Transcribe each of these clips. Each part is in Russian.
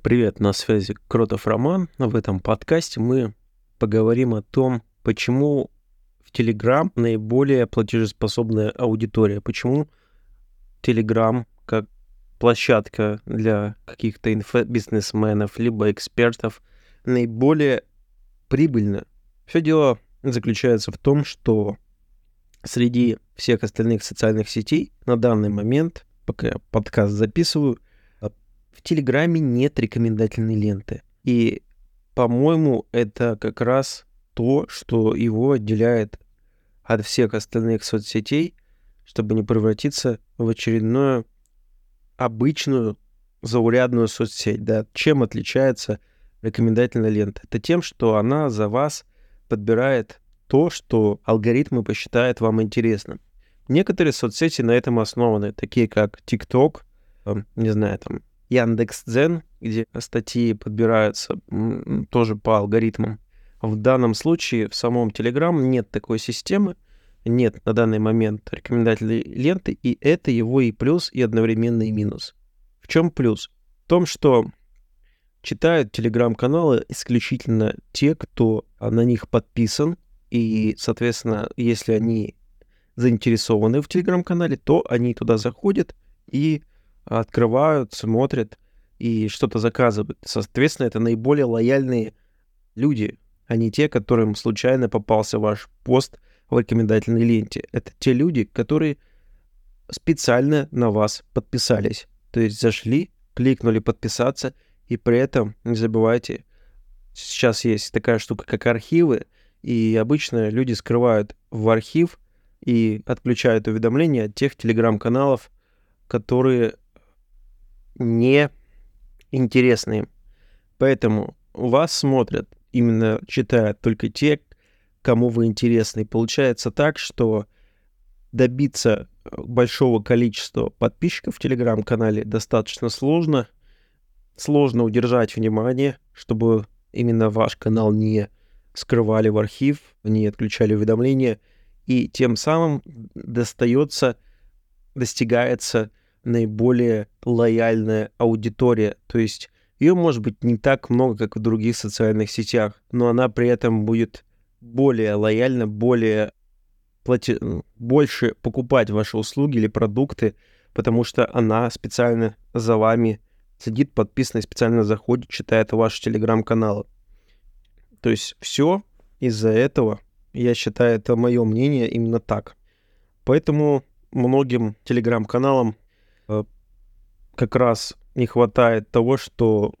Привет, на связи Кротов Роман. В этом подкасте мы поговорим о том, почему в Telegram наиболее платежеспособная аудитория, почему Telegram как площадка для каких-то инфобизнесменов либо экспертов наиболее прибыльна. Все дело заключается в том, что среди всех остальных социальных сетей на данный момент, пока я подкаст записываю, в Телеграме нет рекомендательной ленты. И, по-моему, это как раз то, что его отделяет от всех остальных соцсетей, чтобы не превратиться в очередную обычную заурядную соцсеть. Да? Чем отличается рекомендательная лента? Это тем, что она за вас подбирает то, что алгоритмы посчитают вам интересным. Некоторые соцсети на этом основаны, такие как TikTok, не знаю, там Яндекс.Дзен, где статьи подбираются тоже по алгоритмам. В данном случае в самом Telegram нет такой системы, нет на данный момент рекомендательной ленты, и это его и плюс, и одновременно и минус. В чем плюс? В том, что читают телеграм-каналы исключительно те, кто на них подписан, и, соответственно, если они заинтересованы в телеграм-канале, то они туда заходят и открывают, смотрят и что-то заказывают. Соответственно, это наиболее лояльные люди, а не те, которым случайно попался ваш пост в рекомендательной ленте. Это те люди, которые специально на вас подписались. То есть зашли, кликнули подписаться, и при этом не забывайте, сейчас есть такая штука, как архивы, и обычно люди скрывают в архив и отключают уведомления от тех телеграм-каналов, которые не интересны. Поэтому вас смотрят, именно читают только те, кому вы интересны. Получается так, что добиться большого количества подписчиков в телеграм-канале достаточно сложно. Сложно удержать внимание, чтобы именно ваш канал не скрывали в архив, не отключали уведомления, и тем самым достается, достигается наиболее лояльная аудитория. То есть ее может быть не так много, как в других социальных сетях, но она при этом будет более лояльна, более плати... больше покупать ваши услуги или продукты, потому что она специально за вами сидит, подписана специально заходит, читает ваши телеграм-каналы. То есть все из-за этого, я считаю, это мое мнение именно так. Поэтому многим телеграм-каналам как раз не хватает того, что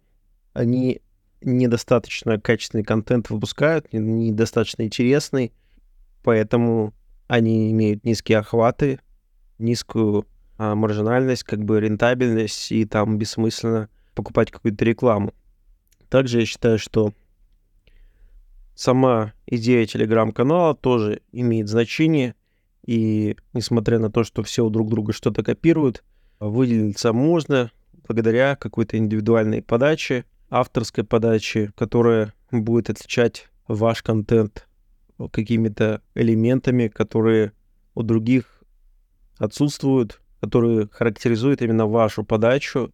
они недостаточно качественный контент выпускают, недостаточно интересный, поэтому они имеют низкие охваты, низкую а, маржинальность, как бы рентабельность, и там бессмысленно покупать какую-то рекламу. Также я считаю, что сама идея телеграм-канала тоже имеет значение, и несмотря на то, что все у друг друга что-то копируют, выделиться можно благодаря какой-то индивидуальной подаче, авторской подаче, которая будет отличать ваш контент какими-то элементами, которые у других отсутствуют, которые характеризуют именно вашу подачу,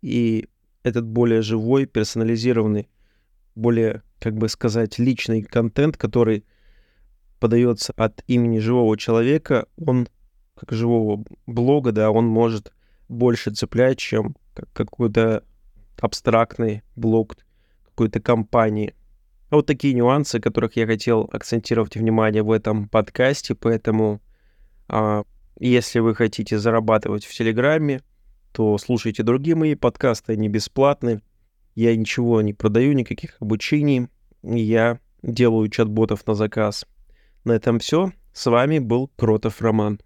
и этот более живой, персонализированный, более, как бы сказать, личный контент, который подается от имени живого человека, он, как живого блога, да, он может больше цепляет, чем какой-то абстрактный блок какой-то компании. Вот такие нюансы, которых я хотел акцентировать внимание в этом подкасте, поэтому а, если вы хотите зарабатывать в Телеграме, то слушайте другие мои подкасты, они бесплатны. Я ничего не продаю, никаких обучений. Я делаю чат-ботов на заказ. На этом все. С вами был Кротов Роман.